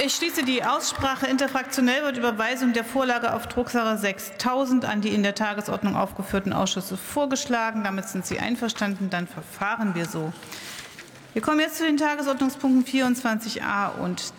Ich schließe die Aussprache. Interfraktionell wird Überweisung der Vorlage auf Drucksache 6000 an die in der Tagesordnung aufgeführten Ausschüsse vorgeschlagen. Damit sind Sie einverstanden. Dann verfahren wir so. Wir kommen jetzt zu den Tagesordnungspunkten 24a und